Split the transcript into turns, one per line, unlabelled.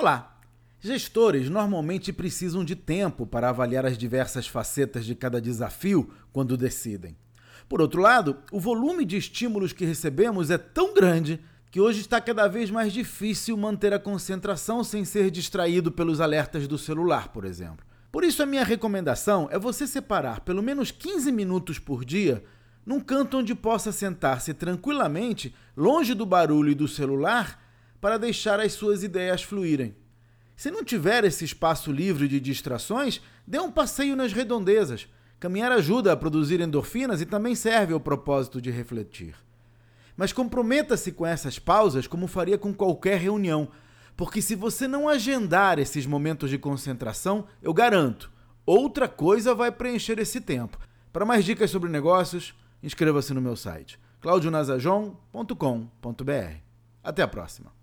Olá! Gestores normalmente precisam de tempo para avaliar as diversas facetas de cada desafio quando decidem. Por outro lado, o volume de estímulos que recebemos é tão grande que hoje está cada vez mais difícil manter a concentração sem ser distraído pelos alertas do celular, por exemplo. Por isso, a minha recomendação é você separar pelo menos 15 minutos por dia num canto onde possa sentar-se tranquilamente, longe do barulho e do celular, para deixar as suas ideias fluírem. Se não tiver esse espaço livre de distrações, dê um passeio nas redondezas. Caminhar ajuda a produzir endorfinas e também serve ao propósito de refletir. Mas comprometa-se com essas pausas como faria com qualquer reunião, porque se você não agendar esses momentos de concentração, eu garanto, outra coisa vai preencher esse tempo. Para mais dicas sobre negócios, inscreva-se no meu site claudionazajon.com.br. Até a próxima.